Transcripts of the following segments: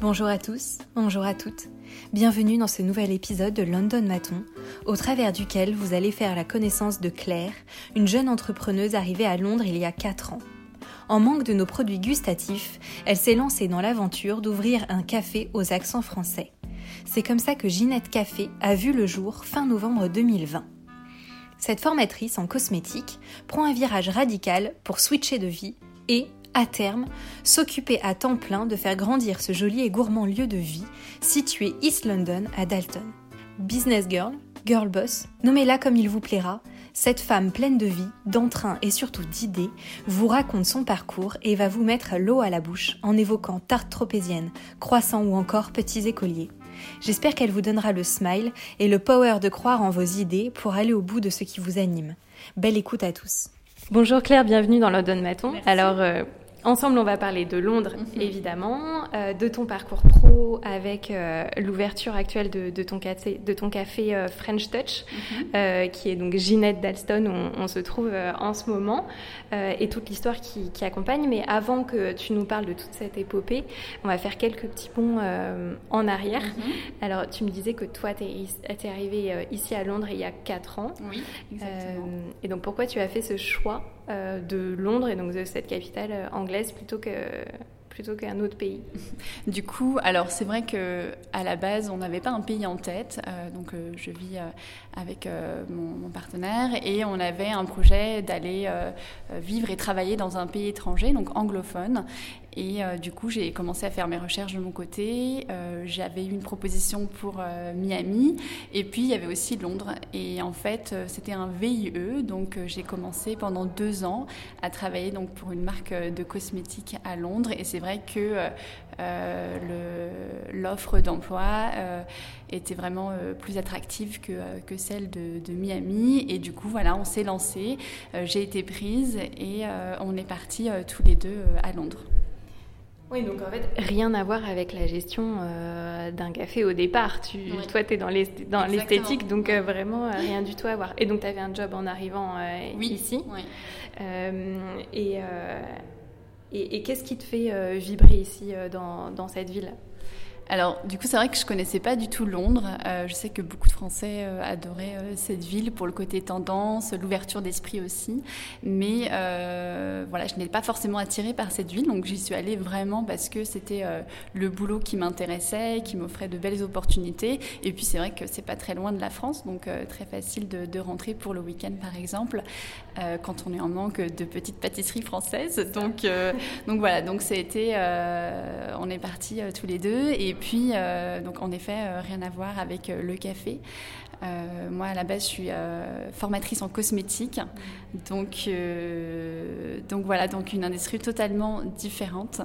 Bonjour à tous, bonjour à toutes. Bienvenue dans ce nouvel épisode de London Maton, au travers duquel vous allez faire la connaissance de Claire, une jeune entrepreneuse arrivée à Londres il y a 4 ans. En manque de nos produits gustatifs, elle s'est lancée dans l'aventure d'ouvrir un café aux accents français. C'est comme ça que Ginette Café a vu le jour fin novembre 2020. Cette formatrice en cosmétique prend un virage radical pour switcher de vie et, à terme, s'occuper à temps plein de faire grandir ce joli et gourmand lieu de vie situé East London à Dalton. Business girl, girl boss, nommez-la comme il vous plaira, cette femme pleine de vie, d'entrain et surtout d'idées vous raconte son parcours et va vous mettre l'eau à la bouche en évoquant tarte tropézienne, croissant ou encore petits écoliers. J'espère qu'elle vous donnera le smile et le power de croire en vos idées pour aller au bout de ce qui vous anime. Belle écoute à tous. Bonjour Claire, bienvenue dans London Maton. Alors, euh, Ensemble, on va parler de Londres, mhm. évidemment, euh, de ton parcours pro avec euh, l'ouverture actuelle de, ton café, de ton café euh, French Touch, mhm. qui est donc Ginette Dalston, où on, se trouve en ce moment, et toute l'histoire qui, accompagne. Mais avant que tu nous parles de toute cette épopée, on va faire quelques petits ponts en arrière. Mhm. Alors, tu me disais que toi, tu es, arrivée ici à Londres il y a 4 ans. Oui, exactement. et donc, pourquoi tu as fait ce choix de Londres et donc de cette capitale anglaise plutôt que plutôt qu'un autre pays. Du coup, alors c'est vrai que à la base, on n'avait pas un pays en tête. Euh, donc, euh, je vis euh, avec mon, partenaire et on avait un projet d'aller vivre et travailler dans un pays étranger, donc anglophone. Et euh, du coup, j'ai commencé à faire mes recherches de mon côté. Euh, j'avais eu une proposition pour euh, Miami. Et puis, il y avait aussi Londres. Et en fait, c'était un VIE. Donc, j'ai commencé pendant deux ans à travailler donc, pour une marque de cosmétiques à Londres. Et c'est vrai que l'offre d'emploi était vraiment plus attractive que, celle de, de, Miami. Et du coup, voilà, on s'est lancé. j'ai été prise et on est partis tous les deux à Londres. Oui, donc en fait, rien à voir avec la gestion euh, d'un café au départ. Tu, Toi, tu es dans l'esthétique, donc euh, vraiment euh, rien du tout à voir. Et donc, tu avais un job en arrivant ici. et, et, qu'est-ce qui te fait vibrer ici dans, dans cette ville? Alors, du coup, c'est vrai que je connaissais pas du tout Londres. Euh, je sais que beaucoup de Français euh, adoraient euh, cette ville pour le côté tendance, l'ouverture d'esprit aussi. Mais voilà, je n'étais pas forcément attirée par cette ville, donc j'y suis allée vraiment parce que c'était le boulot qui m'intéressait, qui m'offrait de belles opportunités. Et puis, c'est vrai que c'est pas très loin de la France, donc très facile de, rentrer pour le week-end, par exemple, quand on est en manque de petites pâtisseries françaises. Donc, donc voilà, donc c'était, on est partis tous les deux et puis, euh, donc en effet, euh, rien à voir avec euh, le café. moi, à la base, je suis formatrice en cosmétique. Donc, donc voilà, donc une industrie totalement différente.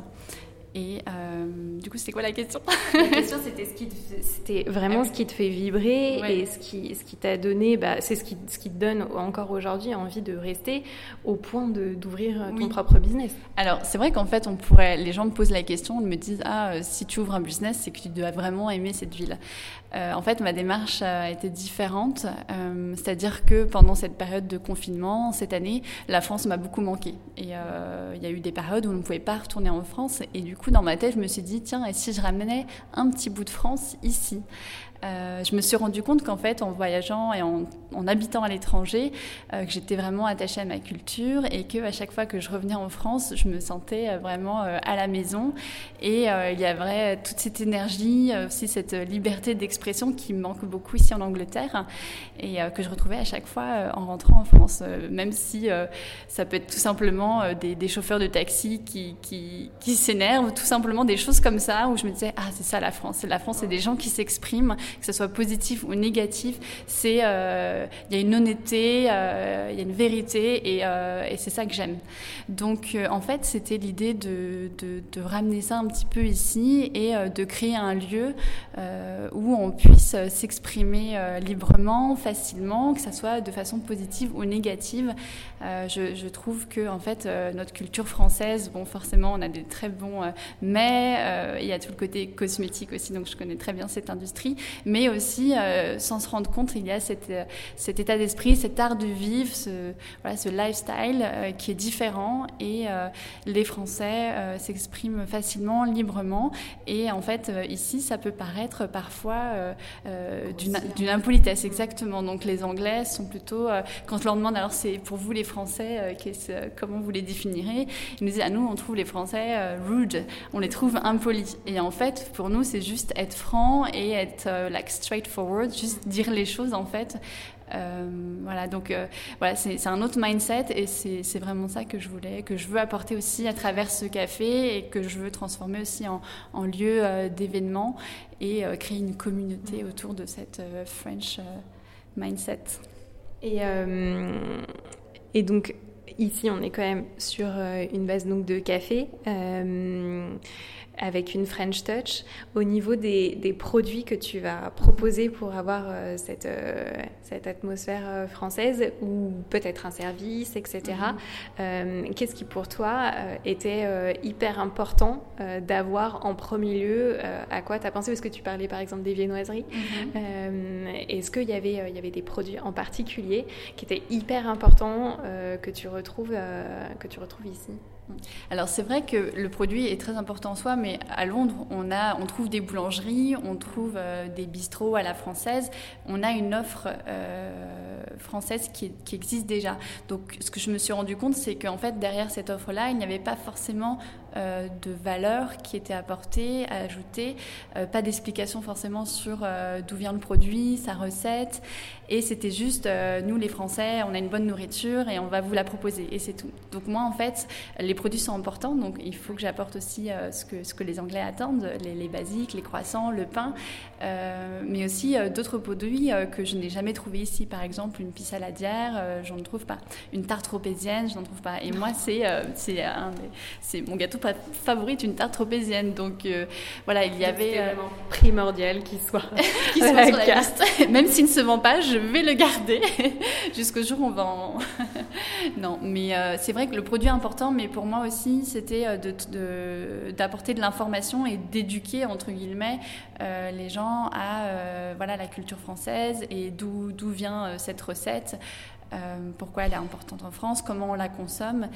Et euh, du coup, c'était quoi la question? La question, c'était ce qui c'était vraiment ce qui te fait vibrer et ce qui, ce qui t'a donné, bah, c'est ce qui, ce qui te donne encore aujourd'hui envie de rester au point d'ouvrir ton propre business. Alors, c'est vrai qu'en fait, on pourrait, les gens me posent la question, me disent ah, euh, si tu ouvres un business, c'est que tu dois vraiment aimer cette ville. Euh, en fait, ma démarche a été différente, euh, c'est-à-dire que pendant cette période de confinement, cette année, la France m'a beaucoup manqué. Et euh, il y a eu des périodes où on ne pouvait pas retourner en France. Et du coup, dans ma tête, je me suis dit, tiens, et si je ramenais un petit bout de France ici? Euh, je me suis rendu compte qu'en fait, en voyageant et en, habitant à l'étranger, euh, que j'étais vraiment attachée à ma culture et que à chaque fois que je revenais en France, je me sentais euh, vraiment à la maison. Et il y avait toute cette énergie, aussi cette liberté d'expression qui me manque beaucoup ici en Angleterre et que je retrouvais à chaque fois en rentrant en France, même si ça peut être tout simplement des, chauffeurs de taxi qui, qui, s'énervent, tout simplement des choses comme ça où je me disais ah c'est ça la France, la France c'est des gens qui s'expriment que ce soit positif ou négatif, c'est euh, il y a une honnêteté, euh, il y a une vérité et, euh, c'est ça que j'aime. Donc en fait, c'était l'idée de, ramener ça un petit peu ici et de créer un lieu où on puisse s'exprimer librement, facilement, que ce soit de façon positive ou négative. Je, je, trouve que en fait notre culture française, bon forcément on a des très bons mets, il y a tout le côté cosmétique aussi, donc je connais très bien cette industrie, mais aussi sans se rendre compte, il y a cette, cet état d'esprit, cet art de vivre, ce, voilà, ce lifestyle qui est différent et les Français s'expriment facilement, librement et en fait ici ça peut paraître parfois d'une impolitesse, exactement. Donc les Anglais sont plutôt, quand je leur demande alors c'est pour vous les Français, comment vous les définirez Ils nous disent, ah nous on trouve les Français rude, on les trouve impolis. Et en fait, pour nous, c'est juste être franc et être euh, like straightforward, juste dire les choses en fait. Euh, voilà, donc euh, voilà, c'est un autre mindset et c'est vraiment ça que je voulais, que je veux apporter aussi à travers ce café et que je veux transformer aussi en, lieu d'événement et créer une communauté autour de cette French mindset. Et, et donc, Ici, on est quand même sur euh, une base donc de café. Euh, avec une French touch au niveau des, des, produits que tu vas proposer pour avoir euh, cette, euh, cette atmosphère euh, française ou peut-être un service, etc. Mm-hmm. Qu'est-ce qui pour toi était hyper important d'avoir en premier lieu À quoi tu as pensé? Parce que tu parlais par exemple des viennoiseries. Mm-hmm. Est-ce qu'il y, avait, il y avait des produits en particulier qui étaient hyper importants que, tu retrouves, que tu retrouves ici? Alors c'est vrai que le produit est très important en soi, mais à Londres, on, a, on trouve des boulangeries, on trouve euh, des bistrots à la française, on a une offre euh, française qui, existe déjà. Donc ce que je me suis rendu compte, c'est qu'en fait derrière cette offre-là, il n'y avait pas forcément euh, de valeur qui était apportée, ajoutée, pas d'explication forcément sur d'où vient le produit, sa recette, et c'était juste nous les Français, on a une bonne nourriture et on va vous la proposer, et c'est tout. Donc moi en fait, les produits sont importants, donc il faut que j'apporte aussi euh, ce, que, ce que les Anglais attendent, les, basiques, les croissants, le pain, euh, mais aussi euh, d'autres produits que je n'ai jamais trouvé ici. Par exemple, une pisse saladière, j'en trouve pas. Une tarte tropézienne, je n'en trouve pas. Et moi, c'est c'est mon gâteau favori, une tarte tropézienne. Donc voilà, il y avait vraiment primordial qu'il soit, qu soit sur la carte. Même s'il ne se vend pas, je vais le garder jusqu'au jour où on va en... non, mais c'est vrai que le produit est important, mais pour moi aussi, c'était euh, d'apporter de, l'information et d'éduquer, entre guillemets, euh, les gens à euh, voilà, la culture française et d'où vient cette recette. Pourquoi elle est importante en France, comment on la consomme,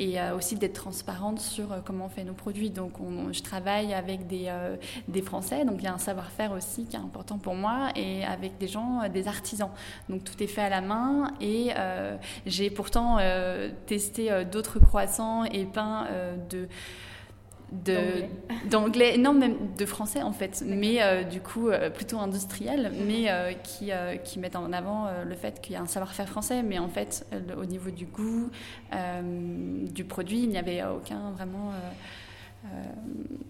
et aussi d'être transparente sur comment on fait nos produits. Donc, je travaille avec des, des, Français, donc il y a un savoir-faire aussi qui est important pour moi, et avec des gens, des artisans. Donc, tout est fait à la main, et j'ai pourtant testé d'autres croissants et pain euh, de d'anglais, non même de français en fait, mais euh, du coup euh, plutôt industriel, mais qui, qui mettent en avant le fait qu'il y a un savoir-faire français, mais en fait au niveau du goût, du produit, il n'y avait aucun vraiment.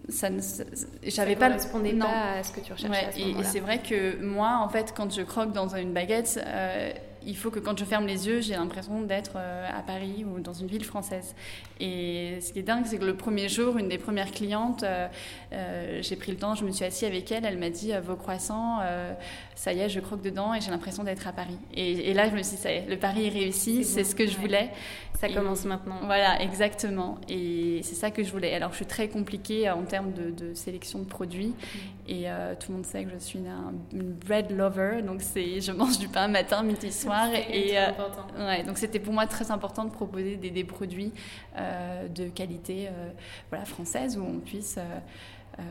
ça ne j'avais pas correspondait pas à ce que tu recherchais et, et c'est vrai que moi en fait quand je croque dans une baguette il faut que quand je ferme les yeux, j'ai l'impression d'être euh, à Paris ou dans une ville française. Et ce qui est dingue, c'est que le premier jour, une des premières clientes, euh, euh, j'ai pris le temps, je me suis assise avec elle, elle m'a dit Vos croissants, ça y est, je croque dedans et j'ai l'impression d'être à Paris. Et, là, je me suis dit Ça y est, le pari est réussi, c'est ce que je voulais. Ça commence maintenant. Voilà, exactement. Et c'est ça que je voulais. Alors, je suis très compliquée en termes de, sélection de produits. Mm. Et tout le monde sait que je suis une bread lover. Donc, je mange du pain matin, midi, soir et euh, ouais, donc c'était pour moi très important de proposer des, des produits euh, de qualité euh, voilà, française où on puisse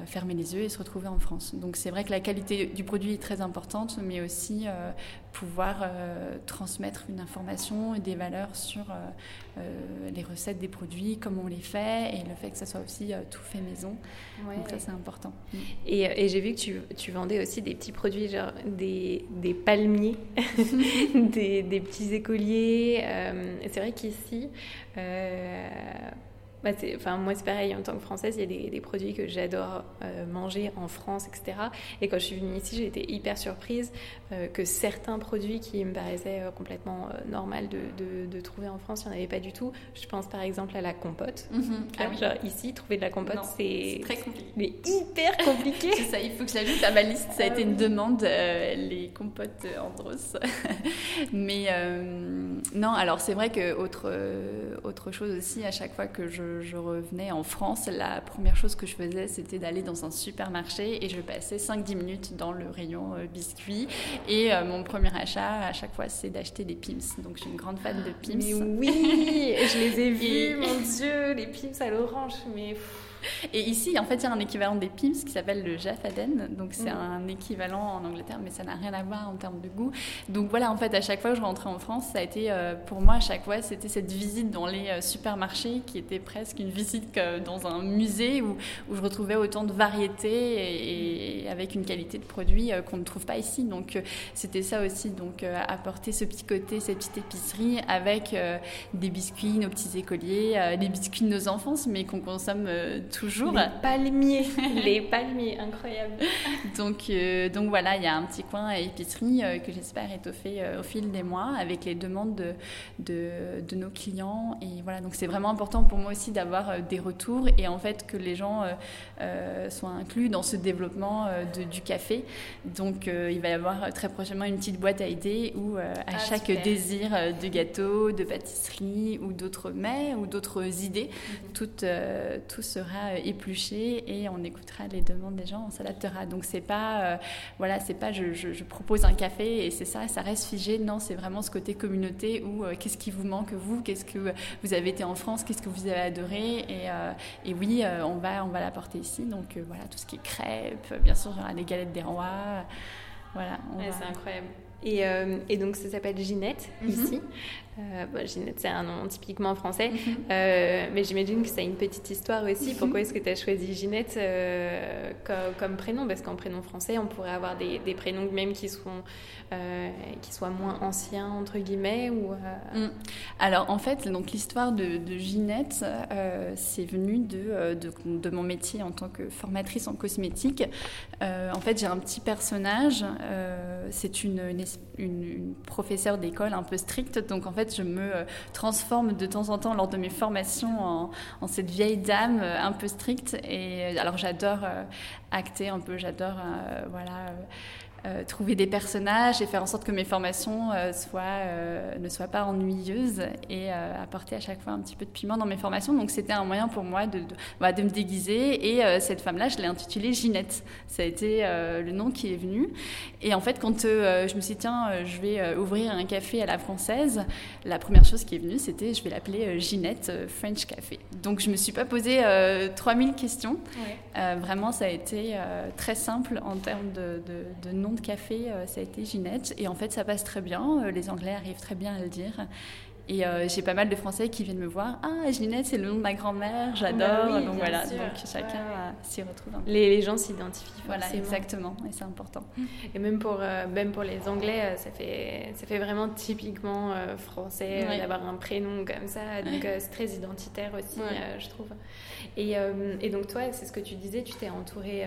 fermer les yeux et se retrouver en France. Donc c'est vrai que la qualité du produit est très importante, mais aussi pouvoir transmettre une information et des valeurs sur les recettes des produits, comment on les fait, et le fait que ça soit aussi tout fait maison. Donc ça c'est important. Et, et j'ai vu que tu, tu, vendais aussi des petits produits, genre des, des palmiers, des, des, petits écoliers. c'est vrai qu'ici, bah, enfin, moi, c'est pareil, en tant que Française, il y a des, produits que j'adore euh, manger en France, etc. Et quand je suis venue ici, j'ai été hyper surprise euh, que certains produits qui me paraissaient euh, complètement normal de, de, trouver en France, il n'y en avait pas du tout. Je pense par exemple à la compote. Mhm. Ah genre, ici, trouver de la compote, c'est très compliqué. Mais hyper compliqué. c'est ça, il faut que j'ajoute à ma liste. Ça a été une ah demande, les compotes Andros. Mais non, alors c'est vrai que autre, autre chose aussi, à chaque fois que je je, revenais en France, la première chose que je faisais, c'était d'aller dans un supermarché et je passais 5-10 minutes dans le rayon biscuits. Et mon premier achat, à chaque fois, c'est d'acheter des Pims. Donc, je suis une grande fan de Pims. Mais oui, je les ai vus, mon Dieu, les Pims à l'orange. Mais. Et ici, en fait, il y a un équivalent des Pims qui s'appelle le Jaffaden. Donc, c'est mm. un équivalent en Angleterre, mais ça n'a rien à voir en termes de goût. Donc, voilà, en fait, à chaque fois que je rentrais en France, ça a été, euh, pour moi, à chaque fois, c'était cette visite dans les euh, supermarchés qui était presque une visite dans un musée où, où je retrouvais autant de variétés et, avec une qualité de produit euh, qu'on ne trouve pas ici. Donc, c'était ça aussi. Donc, apporter ce petit côté, cette petite épicerie avec des biscuits, nos petits écoliers, les biscuits de nos enfants, mais qu'on consomme toujours. Les palmiers, les palmiers, incroyable. donc, euh, donc voilà, il y a un petit coin à épicerie euh, que j'espère étoffer euh, au fil des mois avec les demandes de, de, de nos clients. Et voilà, donc c'est vraiment important pour moi aussi d'avoir des retours et en fait que les gens soient inclus dans ce développement de, du café. Donc il va y avoir très prochainement une petite boîte à idées où à ah, chaque désir de gâteau, de pâtisserie ou d'autres mets ou d'autres idées, mhm. tout, tout sera euh, éplucher et on écoutera les demandes des gens, on s'adaptera. Donc c'est pas, euh, voilà, c'est pas je, propose un café et c'est ça, ça reste figé. Non, c'est vraiment ce côté communauté où euh, qu'est-ce qui vous manque vous, qu'est-ce que vous avez été en France, qu'est-ce que vous avez adoré? Et, et oui, on va, on va l'apporter ici. Donc voilà, tout ce qui est crêpes, bien sûr, il y aura les galettes des rois. Voilà, c'est incroyable. Et, et, donc ça s'appelle Ginette mhm. ici. Euh, Ginette, c'est un nom typiquement français, mhm. euh, mais j'imagine que ça a une petite histoire aussi. Mhm. Pourquoi est-ce que tu as choisi Ginette euh, comme, prénom? Parce qu'en prénom français, on pourrait avoir des, prénoms même qui, sont, euh, qui soient moins anciens, entre guillemets. Ou, mm. Alors, en fait, donc l'histoire de, Ginette, c'est venu de, de, mon métier en tant que formatrice en cosmétique. en fait, j'ai un petit personnage, c'est une, une, une professeure d'école un peu stricte, donc en fait, je me euh, transforme de temps en temps lors de mes formations en, en cette vieille dame euh, un peu stricte. Et euh, alors j'adore acter un peu, j'adore voilà euh, trouver des personnages et faire en sorte que mes formations euh, soient, euh, ne soient pas ennuyeuses et apporter à chaque fois un petit peu de piment dans mes formations. Donc c'était un moyen pour moi de, de, bah, de me déguiser et cette femme-là, je l'ai intitulée Ginette. Ça a été le nom qui est venu. Et en fait, quand je me suis dit, tiens, je vais ouvrir un café à la française, la première chose qui est venue, c'était, je vais l'appeler Ginette French Café. Donc je me suis pas posé 3000 questions. vraiment, ça a été très simple en termes de, de, de nom de café, euh, ça a été Ginette. Et en fait, ça passe très bien. Euh, les Anglais arrivent très bien à le dire. Et euh, j'ai pas mal de Français qui viennent me voir. Ah, Ginette, c'est le nom de ma grand-mère, j'adore. Bah donc voilà, donc chacun s'y retrouve. Les, gens s'identifient. Voilà, exactement, et c'est important. Et même pour, même pour les Anglais, ça fait, ça fait vraiment typiquement français d'avoir un prénom comme ça. Donc c'est très identitaire aussi, je trouve. Et, et, donc toi, c'est ce que tu disais, tu t'es entourée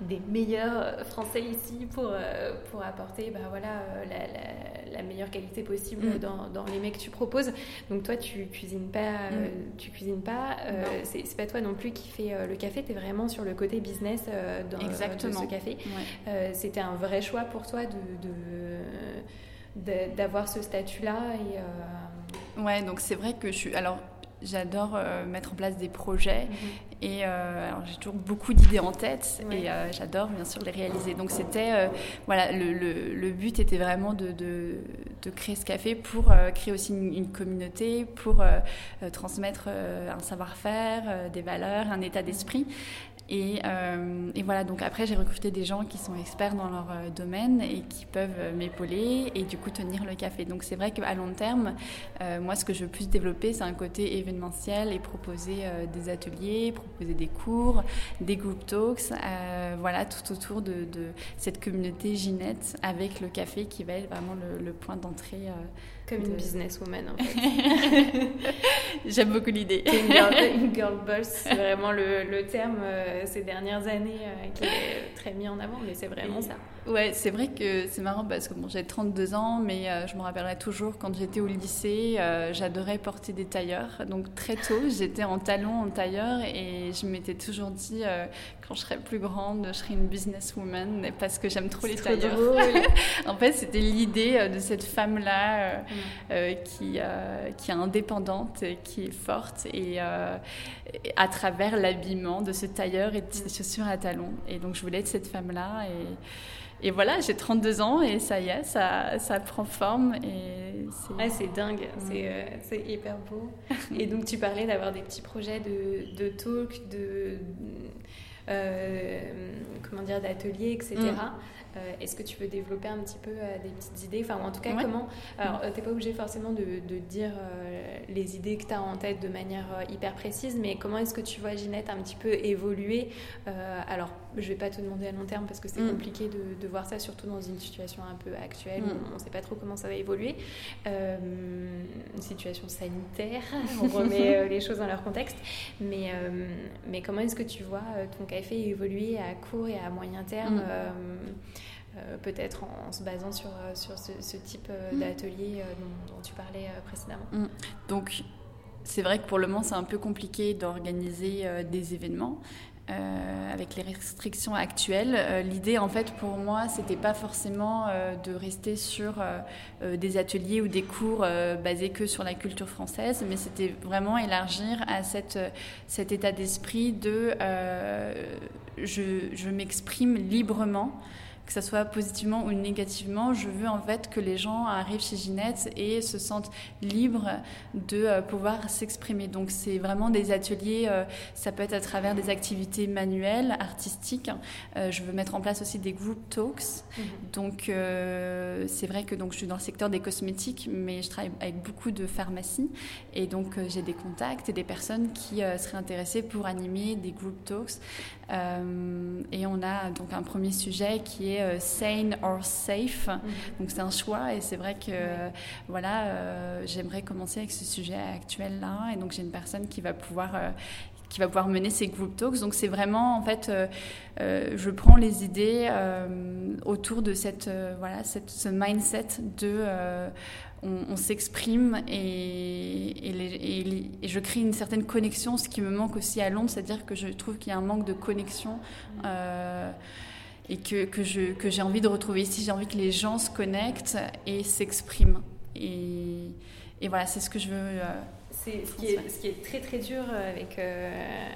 des meilleurs Français ici pour, euh, pour apporter bah, voilà, euh, la, la, meilleure qualité possible mm. dans, dans, les mets que tu proposes. Donc toi, tu cuisines pas, euh, mm. tu cuisines pas. c'est pas toi non plus qui fais le café. Tu es vraiment sur le côté business dans, Exactement. de ce café. C'était un vrai choix pour toi de, d'avoir ce statut-là et Ouais, donc c'est vrai que je suis. Alors, J'adore euh, mettre en place des projets mhm. et euh, j'ai toujours beaucoup d'idées en tête et euh, j'adore bien sûr les réaliser. Donc c'était voilà le, le, but était vraiment de, de, de, créer ce café pour créer aussi une, une communauté, pour transmettre un savoir-faire, des valeurs, un état d'esprit. Et, euh, et, voilà, donc après, j'ai recruté des gens qui sont experts dans leur euh, domaine et qui peuvent euh, m'épauler et du coup tenir le café. Donc c'est vrai qu'à long terme, moi, ce que je veux plus développer, c'est un côté événementiel et proposer des ateliers, proposer des cours, des group talks, voilà, tout autour de, cette communauté Ginette avec le café qui va être vraiment le point d'entrée comme une businesswoman, en fait. J'aime beaucoup l'idée. Une, girl, boss, c'est vraiment le, le terme euh, ces dernières années euh, qui est très mis en avant, mais c'est vraiment ça. Ouais, c'est vrai que c'est marrant parce que bon, j'ai 32 ans, mais euh, je me rappellerai toujours quand j'étais au lycée, j'adorais porter des tailleurs. Donc très tôt, j'étais en talons, en tailleur, et je m'étais toujours dit quand je serai plus grande, je serai une businesswoman parce que j'aime trop les tailleurs. en fait, c'était l'idée de cette femme-là qui, qui est indépendante, qui est forte et à travers l'habillement de ce tailleur et de ses chaussures à talons. Et donc je voulais être cette femme-là et et voilà, j'ai 32 ans et ça y est, ça, ça prend forme. Et c'est c'est dingue, euh, c'est hyper beau. et donc tu parlais d'avoir des petits projets de, de talk, de, comment dire, d'ateliers, etc. Euh, est-ce que tu veux développer un petit peu euh, des petites idées? Enfin, en tout cas, comment Alors, euh, tu n'es pas obligé forcément de, de dire les idées que tu as en tête de manière hyper précise, mais comment est-ce que tu vois Ginette un petit peu évoluer? Alors, je vais pas te demander à long terme parce que c'est mm. compliqué de, de, voir ça, surtout dans une situation un peu actuelle où mm. on ne sait pas trop comment ça va évoluer. une situation sanitaire, on remet les choses dans leur contexte. Mais, mais comment est-ce que tu vois ton café évoluer à court et à moyen terme mm. Euh, peut-être en, se basant sur, euh, sur ce, type euh, mm. d'atelier dont, tu parlais précédemment. Mm. Donc, c'est vrai que pour le moment, c'est un peu compliqué d'organiser des événements. Avec les restrictions actuelles. L'idée, en fait, pour moi, c'était pas forcément de rester sur des ateliers ou des cours basés que sur la culture française, mais c'était vraiment élargir à cette, cet état d'esprit de je, je m'exprime librement que ce soit positivement ou négativement, je veux en fait que les gens arrivent chez Ginette et se sentent libres de euh, pouvoir s'exprimer. Donc c'est vraiment des ateliers, euh, ça peut être à travers des activités manuelles, artistiques. Euh, je veux mettre en place aussi des group talks. Mhm. Donc c'est vrai que donc je suis dans le secteur des cosmétiques, mais je travaille avec beaucoup de pharmacies et donc j'ai des contacts et des personnes qui seraient intéressées pour animer des group talks. Et on a donc un premier sujet qui est euh, sane or safe. Mhm. Donc c'est un choix et c'est vrai que voilà, euh, j'aimerais commencer avec ce sujet actuel là et donc j'ai une personne qui va pouvoir euh, qui va pouvoir mener ces group talks. Donc c'est vraiment en fait, je prends les idées autour de cette voilà cette, ce mindset de on, s'exprime et, et, et, je crée une certaine connexion, ce qui me manque aussi à Londres, c'est-à-dire que je trouve qu'il y a un manque de connexion et que, que, je, que j'ai envie de retrouver ici. J'ai envie que les gens se connectent et s'expriment. Et, et voilà, c'est ce que je veux. Euh, c'est ce qui, est, ce qui est très très dur avec, euh,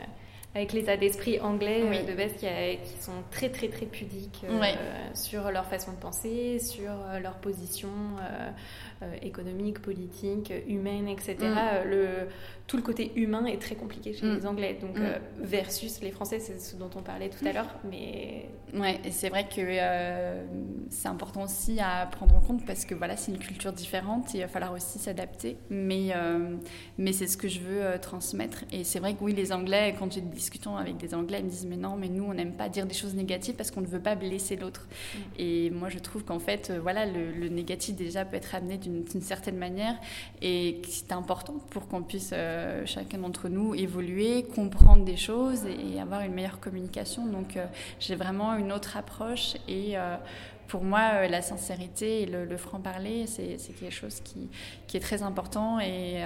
avec l'état d'esprit anglais euh, de base qui, qui, sont très très très pudiques sur leur façon de penser, sur leur position économique, politique, humaine, etc. Mm. Le, tout le côté humain est très compliqué chez mm. les Anglais. Donc, mm. euh, versus les Français, c'est ce dont on parlait tout à l'heure. Mais... Ouais, et c'est vrai que euh, c'est important aussi à prendre en compte parce que voilà, c'est une culture différente et il va falloir aussi s'adapter. Mais, euh, mais c'est ce que je veux transmettre. Et c'est vrai que oui, les Anglais, quand j'ai des discussions avec des Anglais, ils me disent Mais non, mais nous, on n'aime pas dire des choses négatives parce qu'on ne veut pas blesser l'autre. Mm. Et moi, je trouve qu'en fait, voilà, le, le, négatif déjà peut être amené d'une certaine manière et c'est important pour qu'on puisse. Euh, chacun d'entre nous évoluer, comprendre des choses et, avoir une meilleure communication. Donc euh, j'ai vraiment une autre approche et euh, pour moi, la sincérité et le, franc-parler, c'est quelque chose qui, est très important et,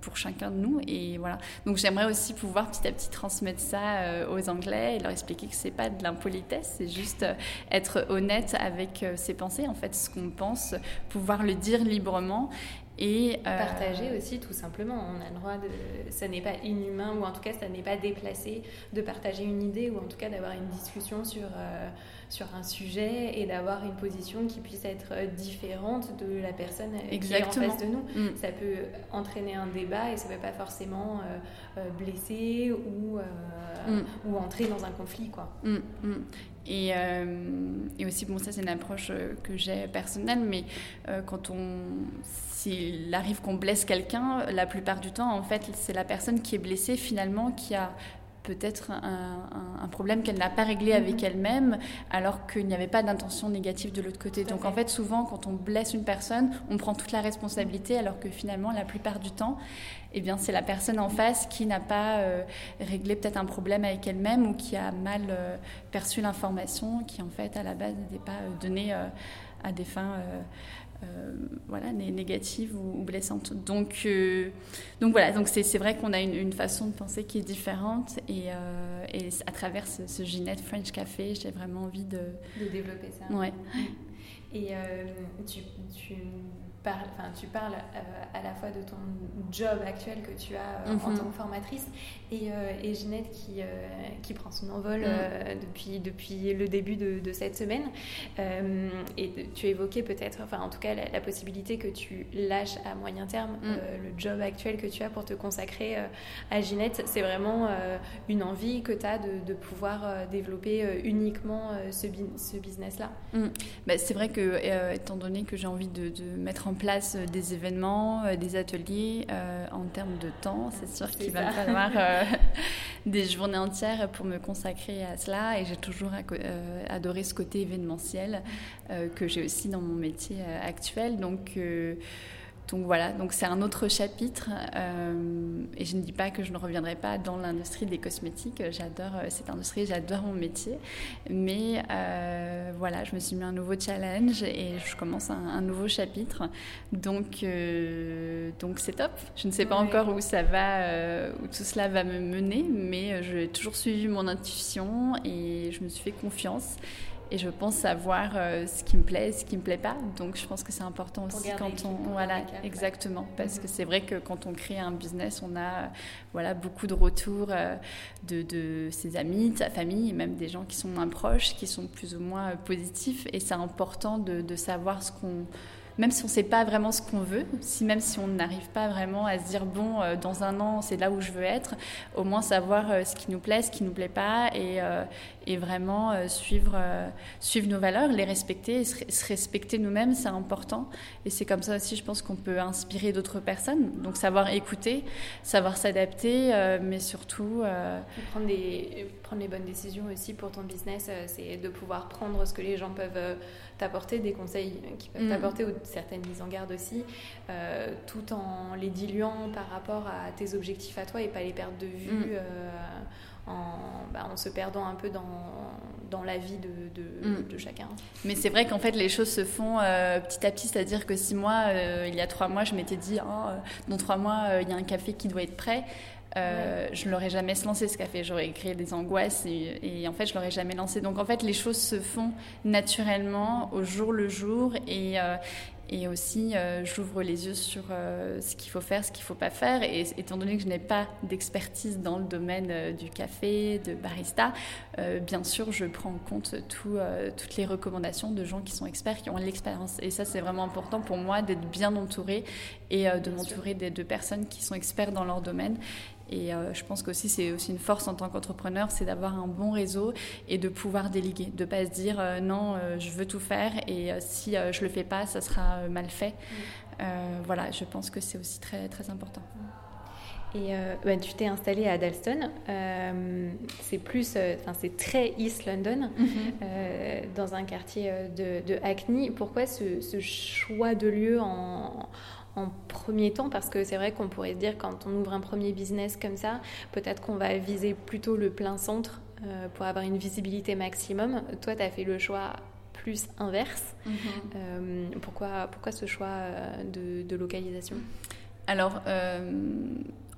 pour chacun de nous. Et voilà. Donc j'aimerais aussi pouvoir petit à petit transmettre ça aux Anglais et leur expliquer que c'est pas de l'impolitesse, c'est juste être honnête avec ses pensées, en fait, ce qu'on pense, pouvoir le dire librement et euh, partager aussi tout simplement. On a le droit de ça n'est pas inhumain ou en tout cas ça n'est pas déplacé de partager une idée ou en tout cas d'avoir une discussion sur euh, sur un sujet et d'avoir une position qui puisse être différente de la personne qui est en face de nous. Mm. ça peut entraîner un débat et ça ne peut pas forcément euh, blesser ou mm. ou entrer dans un conflit quoi. Mm, et, et, aussi, bon, ça c'est une approche que j'ai personnelle, mais quand on, s'il arrive qu'on blesse quelqu'un, la plupart du temps, en fait, c'est la personne qui est blessée finalement qui a peut-être un, problème qu'elle n'a pas réglé avec mhm. elle-même, alors qu'il n'y avait pas d'intention négative de l'autre côté. Donc en fait, souvent, quand on blesse une personne, on prend toute la responsabilité, alors que finalement, la plupart du temps, eh bien, c'est la personne en face qui n'a pas euh, réglé peut-être un problème avec elle-même ou qui a mal euh, perçu l'information, qui en fait, à la base, n'était pas euh, donnée à des fins euh, voilà, négatives ou, blessantes. Donc, euh, donc voilà, donc c'est vrai qu'on a une, façon de penser qui est différente et, euh, et à travers ce, Ginette French Café, j'ai vraiment envie de... De développer ça. Ouais. Et tu, tu enfin, tu parles euh, à la fois de ton job actuel que tu as euh, en mhm. tant que formatrice et, euh, et Ginette qui, qui prend son envol mhm. depuis, depuis le début de, de cette semaine. et tu évoquais peut-être, enfin en tout cas la, possibilité que tu lâches à moyen terme mhm. le job actuel que tu as pour te consacrer à Ginette. C'est vraiment une envie que tu as de, de pouvoir développer uniquement ce, ce business-là. Bah, c'est vrai que, étant donné que j'ai envie de, de mettre en place euh, des événements, euh, des ateliers euh, en termes de temps. C'est sûr qu'il va me falloir des journées entières pour me consacrer à cela. Et j'ai toujours adoré ce côté événementiel que j'ai aussi dans mon métier actuel. Donc, donc voilà, donc c'est un autre chapitre euh, et je ne dis pas que je ne reviendrai pas dans l'industrie des cosmétiques. J'adore euh, cette industrie, j'adore mon métier, mais euh, voilà, je me suis mis un nouveau challenge et je commence un, nouveau chapitre. Donc donc c'est top. Je ne sais pas encore où ça va, où tout cela va me mener, mais j'ai toujours suivi mon intuition et je me suis fait confiance et je pense savoir euh, ce qui me plaît et ce qui me plaît pas. Donc je pense que c'est important aussi quand on voilà exactement parce mhm. que c'est vrai que quand on crée un business, on a voilà beaucoup de retours euh, de, de, ses amis, de sa famille et même des gens qui sont moins proches, qui sont plus ou moins positifs et c'est important de, de savoir ce qu'on même si on ne sait pas vraiment ce qu'on veut, si même si on n'arrive pas vraiment à se dire bon, euh, dans un an, c'est là où je veux être, au moins savoir euh, ce qui nous plaît, ce qui nous plaît pas, et, euh, et vraiment suivre, suivre nos valeurs, les respecter, se, respecter nous-mêmes, c'est important. Et c'est comme ça aussi, je pense qu'on peut inspirer d'autres personnes. Donc savoir écouter, savoir s'adapter, mais surtout prendre des prendre les bonnes décisions aussi pour ton business, c'est de pouvoir prendre ce que les gens peuvent t'apporter des conseils qui peuvent mm. t'apporter certaines mises en garde aussi, euh, tout en les diluant par rapport à tes objectifs à toi et pas les perdre de vue mm. Euh, bah, en, se perdant un peu dans, dans la vie de, de, mm. chacun. Mais c'est vrai qu'en fait les choses se font euh, petit à petit, c'est-à-dire que si moi, il y a trois mois, je m'étais dit, oh, dans trois mois, il y a un café qui doit être prêt. Euh, je ne l'aurais jamais lancé ce café, j'aurais créé des angoisses et, en fait je l'aurais jamais lancé. Donc en fait les choses se font naturellement au jour le jour et, euh, et aussi euh, j'ouvre les yeux sur ce qu'il faut faire, ce qu'il ne faut pas faire. Et étant donné que je n'ai pas d'expertise dans le domaine du café, de barista, bien sûr je prends en compte tout, toutes les recommandations de gens qui sont experts, qui ont l'expérience. Et ça c'est vraiment important pour moi d'être bien entourée et de m'entourer des deux personnes qui sont experts dans leur domaine et euh, je pense qu'aussi c'est aussi une force en tant qu'entrepreneur, c'est d'avoir un bon réseau et de pouvoir déléguer, de pas se dire euh, non, euh, je veux tout faire et si je le fais pas, ça sera mal fait. Mm. voilà, je pense que c'est aussi très très important. Et bah, tu t'es installée à Dalston. c'est plus, c'est très East London, mm-hmm. dans un quartier de, de Hackney. Pourquoi ce, ce, choix de lieu en, en premier temps parce que c'est vrai qu'on pourrait se dire quand on ouvre un premier business comme ça, peut-être qu'on va viser plutôt le plein centre euh, pour avoir une visibilité maximum. Toi, tu as fait le choix plus inverse. Mhm. Euh, pourquoi, pourquoi ce choix euh, de, localisation? Alors,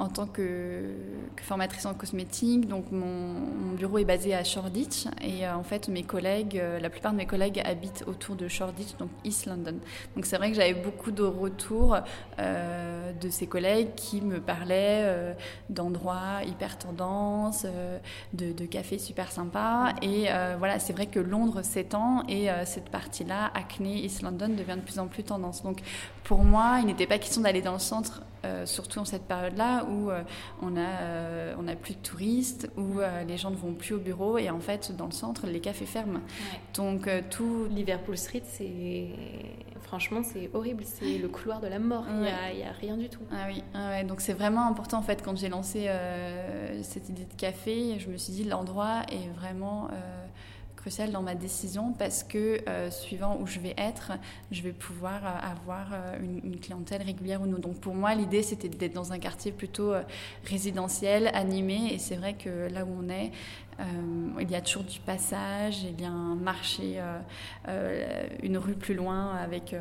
en tant que, formatrice en cosmétique. Donc mon, bureau est basé à Shoreditch et euh, en fait mes collègues, euh, la plupart de mes collègues habitent autour de Shoreditch, donc East London. Donc c'est vrai que j'avais beaucoup de retours euh, de ces collègues qui me parlaient d'endroits hyper tendance, de, de, cafés super sympas et voilà c'est vrai que Londres s'étend et cette partie-là, Acne, East London devient de plus en plus tendance. Donc pour moi il n'était pas question d'aller dans le centre, surtout en cette période-là où euh, on a, euh, on a plus de touristes, où euh, les gens ne vont plus au bureau et en fait dans le centre les cafés ferment. Donc tout Liverpool Street, c'est franchement c'est horrible, c'est le couloir de la mort. Il n'y a, rien du tout. Ah oui, ah donc c'est vraiment important en fait quand j'ai lancé cette idée de café, je me suis dit l'endroit est vraiment crucial dans ma décision parce que euh, suivant où je vais être, je vais pouvoir euh, avoir euh, une, clientèle régulière ou non. Donc pour moi, l'idée c'était d'être dans un quartier plutôt résidentiel, animé. Et c'est vrai que là où on est, il y a toujours du passage, il y a un marché, une rue plus loin avec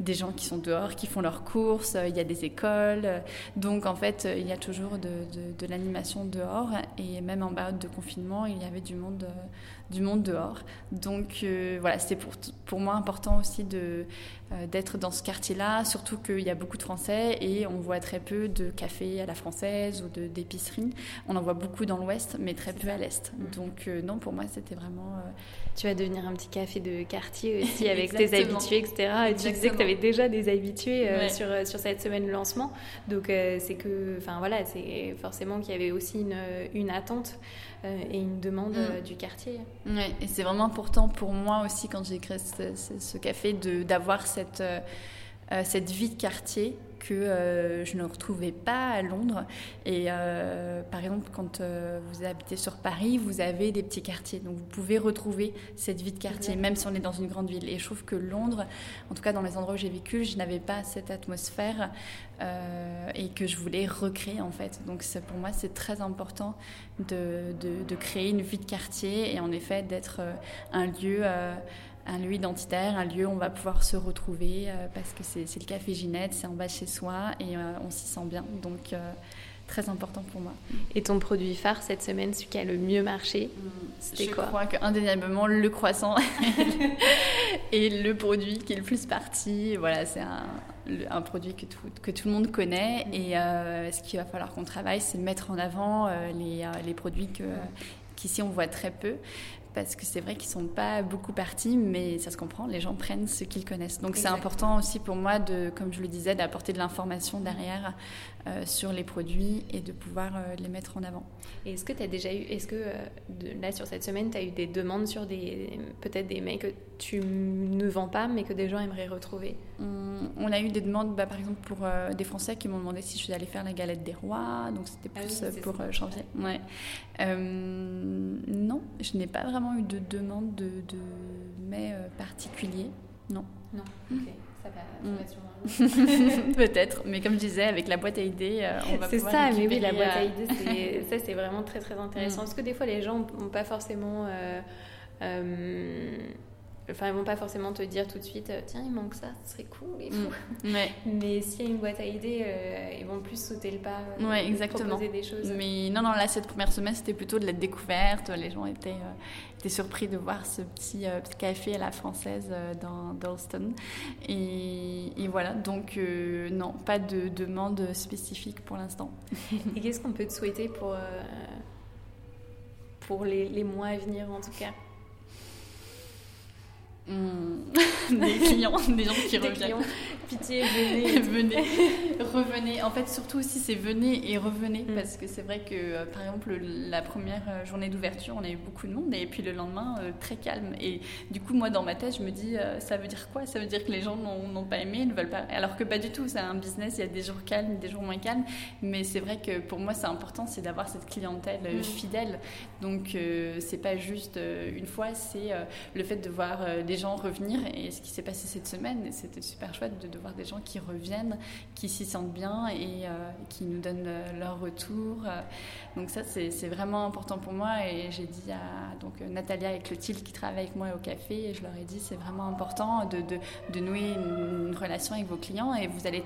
des gens qui sont dehors, qui font leurs courses, il y a des écoles. donc en fait, il y a toujours de, de l'animation dehors. Et même en période de confinement, il y avait du monde du monde dehors. Donc euh, voilà, c'était pour, pour moi important aussi de, euh, d'être dans ce quartier-là, surtout qu'il y a beaucoup de Français et on voit très peu de cafés à la française ou d'épiceries. On en voit beaucoup dans l'ouest, mais très peu à l'est. Mm. Donc euh, non, pour moi, c'était vraiment... Tu vas devenir un petit café de quartier aussi avec tes habitués, etc. Et tu disais que tu avais déjà des habitués sur, sur cette semaine de lancement. Donc c'est que, enfin voilà, c'est forcément qu'il y avait aussi une, une attente. Euh, et une demande mm. euh, du quartier. Oui, et c'est vraiment important pour moi aussi quand j'ai créé ce, café d'avoir cette, euh, cette vie de quartier que euh, je ne retrouvais pas à Londres. Et euh, par exemple, quand euh, vous habitez sur Paris, vous avez des petits quartiers. Donc vous pouvez retrouver cette vie de quartier, même si on est dans une grande ville. Et je trouve que Londres, en tout cas dans les endroits où j'ai vécu, je n'avais pas cette atmosphère et que je voulais recréer en fait. Donc pour moi, c'est très important de, de, de, créer une vie de quartier et en effet d'être un lieu un lieu identitaire, un lieu où on va pouvoir se retrouver euh, parce que c'est le café Ginette, c'est en bas chez soi et euh, on s'y sent bien. Donc, euh, très important pour moi. Et ton produit phare cette semaine, celui qui a le mieux marché, mmh, c'était quoi? Je crois qu'indéniablement, le croissant est le produit qui est le plus parti. Voilà, c'est un, un, produit que tout, que tout le monde connaît. Mmh. Et ce qu'il va falloir qu'on travaille, c'est mettre en avant les, les, produits que qu'ici on voit très peu parce que c'est vrai qu'ils sont pas beaucoup partis, mais ça se comprend, les gens prennent ce qu'ils connaissent. Donc c'est important aussi pour moi, de, comme je le disais, d'apporter de l'information derrière euh, sur les produits et de pouvoir euh, les mettre en avant. Et est-ce que tu as déjà eu, est-ce que euh, là sur cette semaine, tu as eu des demandes sur des, peut-être des mecs que tu ne vends pas, mais que des gens aimeraient retrouver? On, a eu des demandes, bah, par exemple, pour des Français qui m'ont demandé si je suis allée faire la galette des rois, donc c'était ah plus pour janvier. Ouais. non, je n'ai pas vraiment eu de demande de, de mets particuliers. Non. Non, ok. Ça va, ça mm. Peut-être, mais comme je disais, avec la boîte à idées, euh, on va C'est ça, mais oui, la boîte à idées, ça c'est vraiment très très intéressant. Mm. Parce que des fois, les gens n'ont pas forcément. Euh, euh, Enfin, ils vont pas forcément te dire tout de suite, euh, tiens, il manque ça, ce serait cool et tout. Mm. Mais s'il y a une boîte à idées, euh, ils vont plus sauter le pas, euh, ouais, exactement. proposer des choses. Mais non, non, là, cette première semaine, c'était plutôt de la découverte. Les gens étaient, étaient surpris de voir ce petit, café à la française dans Dalston. Et, et voilà, donc non, pas de demande spécifique pour l'instant. et qu'est-ce qu'on peut te souhaiter pour, pour les, les mois à venir, en tout cas? Hmm. des clients, des gens qui reviennent. Pitié, venez. venez. revenez. En fait, surtout aussi, c'est venez et revenez. Hmm. Parce que c'est vrai que, euh, par exemple, la première euh, journée d'ouverture, on a eu beaucoup de monde. Et puis le lendemain, euh, très calme. Et du coup, moi, dans ma tête, je me dis, ça veut dire quoi? Ça veut dire que les gens n'ont pas aimé, ne veulent pas. Alors que pas du tout. C'est un business, il y a des jours calmes, des jours moins calmes. Mais c'est vrai que pour moi, c'est important, c'est d'avoir cette clientèle hmm. fidèle. Donc, c'est pas juste une fois, c'est le fait de voir des gens revenir. Et ce qui s'est passé cette semaine, c'était super chouette de, voir des gens qui reviennent, qui s'y sentent bien et euh, qui nous donnent euh, leur retour. Donc ça, c'est vraiment important pour moi. Et j'ai dit à donc, Natalia et Clotilde qui travaillent avec moi au café, et je leur ai dit, c'est vraiment important de, de, nouer une, relation avec vos clients et vous allez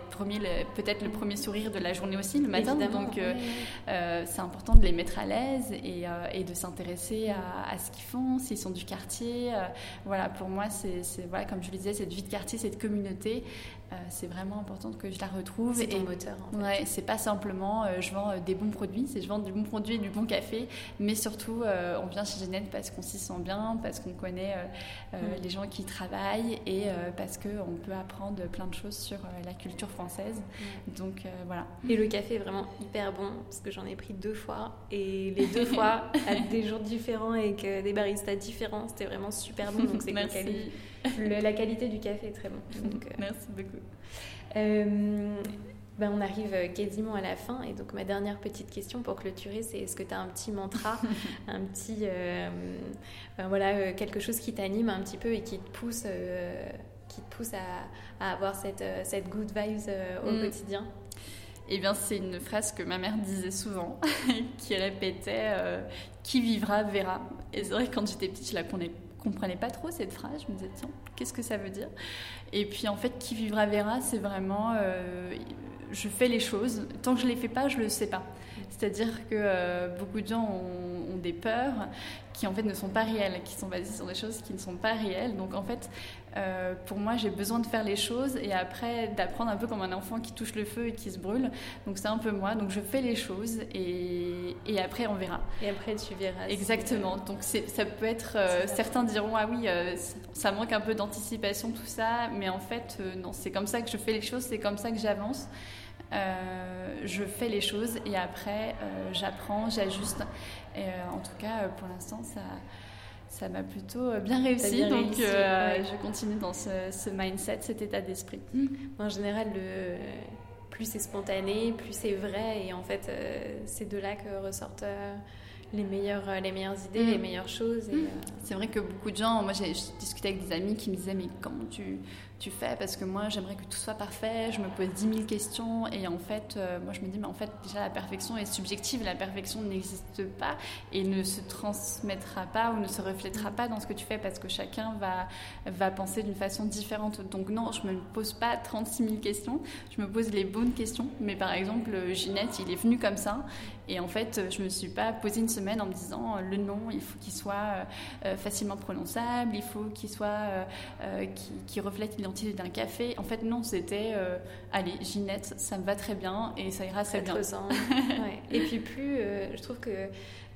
peut-être le premier sourire de la journée aussi le matin. donc euh, c'est important de les mettre à l'aise et, et de s'intéresser à, à, ce qu'ils font, s'ils sont du quartier. voilà, pour moi, c'est, voilà, comme je le disais, cette vie de quartier, cette communauté, euh, c'est vraiment important que je la retrouve. C'est ton moteur. En fait. c'est pas simplement euh, je vends euh, des bons produits, c'est je vends du bon produit et du bon café, mais surtout on vient chez Ginette parce qu'on s'y sent bien, parce qu'on connaît mm. les gens qui y travaillent et parce qu'on peut apprendre plein de choses sur la culture française. Mm. Donc voilà. Et le café est vraiment hyper bon parce que j'en ai pris deux fois et les deux fois à des jours différents et avec des baristas différents, c'était vraiment super bon. Donc c'est la qualité du café est très bon. Merci beaucoup. Euh, ben on arrive quasiment à la fin et donc ma dernière petite question pour clôturer c'est est-ce que tu as un petit mantra, un petit euh, ben voilà euh, quelque chose qui t'anime un petit peu et qui te pousse qui te pousse à, avoir cette, cette good vibes au mm. quotidien? Eh bien, c'est une phrase que ma mère disait souvent, qui répétait Qui vivra verra. Et c'est vrai que quand j'étais petite, je la comprenais pas trop cette phrase. Je me disais, tiens, qu'est-ce que ça veut dire? Et puis en fait, qui vivra verra, c'est vraiment je fais les choses. Tant que je les fais pas, je le sais pas. C'est-à-dire que euh, beaucoup de gens ont, des peurs qui en fait ne sont pas réelles, qui sont basées sur des choses qui ne sont pas réelles. Donc en fait, euh, pour moi, j'ai besoin de faire les choses et après d'apprendre un peu comme un enfant qui touche le feu et qui se brûle. Donc c'est un peu moi. Donc je fais les choses et, et, après on verra. Et après tu verras. Exactement. Donc ça peut être. Euh, certains diront ah oui, ça manque un peu d'anticipation tout ça, mais en fait non, c'est comme ça que je fais les choses, c'est comme ça que j'avance. Euh, je fais les choses et après euh, j'apprends, j'ajuste. Et euh, en tout cas, pour l'instant, ça ça m'a plutôt bien réussi. donc je continue dans ce, mindset, cet état d'esprit. En général, le, plus c'est spontané, plus c'est vrai. Et en fait, c'est de là que ressortent les meilleures, les meilleures idées, les mm. meilleures choses. Mm. Euh, c'est vrai que beaucoup de gens, moi j'ai discuté avec des amis qui me disaient mais comment tu, tu fais Parce que moi j'aimerais que tout soit parfait, je me pose 10 000 questions et en fait euh, moi je me dis mais en fait déjà la perfection est subjective, la perfection n'existe pas et ne se transmettra pas ou ne se reflètera pas dans ce que tu fais parce que chacun va, va penser d'une façon différente. Donc non, je me pose pas 36 000 questions, je me pose les bonnes questions. Mais par exemple Ginette, il est venu comme ça et en fait je me suis pas posé une en me disant euh, le nom, il faut qu'il soit euh, facilement prononçable, il faut qu'il soit qui, reflète d'un café. En fait, non, c'était allez, Ginette, ça me va très bien et ça ira très bien. Et puis plus, je trouve que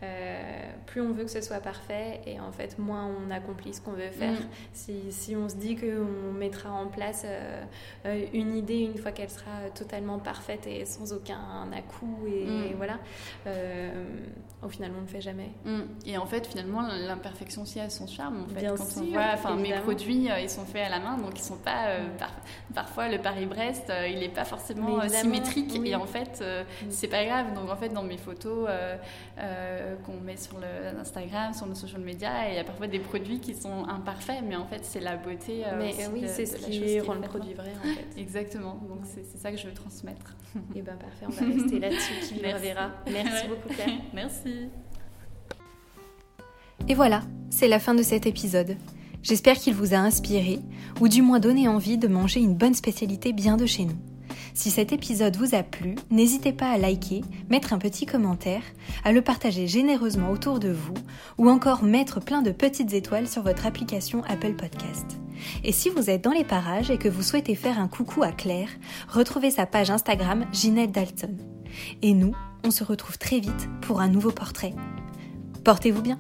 euh, plus on veut que ce soit parfait et en fait moins on accomplit ce qu'on veut faire. Mm. Si, si, on se dit qu'on mettra en place euh, euh, une idée une fois qu'elle sera totalement parfaite et sans aucun à-coup et, mm. voilà, au final on ne le fait jamais. Mm. Et en fait finalement l'imperfection aussi a son charme. En fait, quand on voit, enfin mes produits ils sont faits à la main donc ils sont pas parfois le Paris-Brest il n'est pas forcément symétrique et en fait c'est pas grave donc en fait dans mes photos qu'on met sur le, Instagram, sur nos social media. Et il y a parfois des produits qui sont imparfaits, mais en fait, c'est la beauté. Euh, mais oui, c'est ce qui rend le produit vrai, en fait. Exactement. Donc, c'est ça que je veux transmettre. Et eh bien, parfait. On va rester là-dessus. Qui le reverra. Merci beaucoup, Claire. Merci. Et voilà, c'est la fin de cet épisode. J'espère qu'il vous a inspiré, ou du moins donné envie de manger une bonne spécialité bien de chez nous. Si cet épisode vous a plu, n'hésitez pas à liker, mettre un petit commentaire, à le partager généreusement autour de vous ou encore mettre plein de petites étoiles sur votre application Apple Podcast. Et si vous êtes dans les parages et que vous souhaitez faire un coucou à Claire, retrouvez sa page Instagram Ginette Dalton. Et nous, on se retrouve très vite pour un nouveau portrait. Portez-vous bien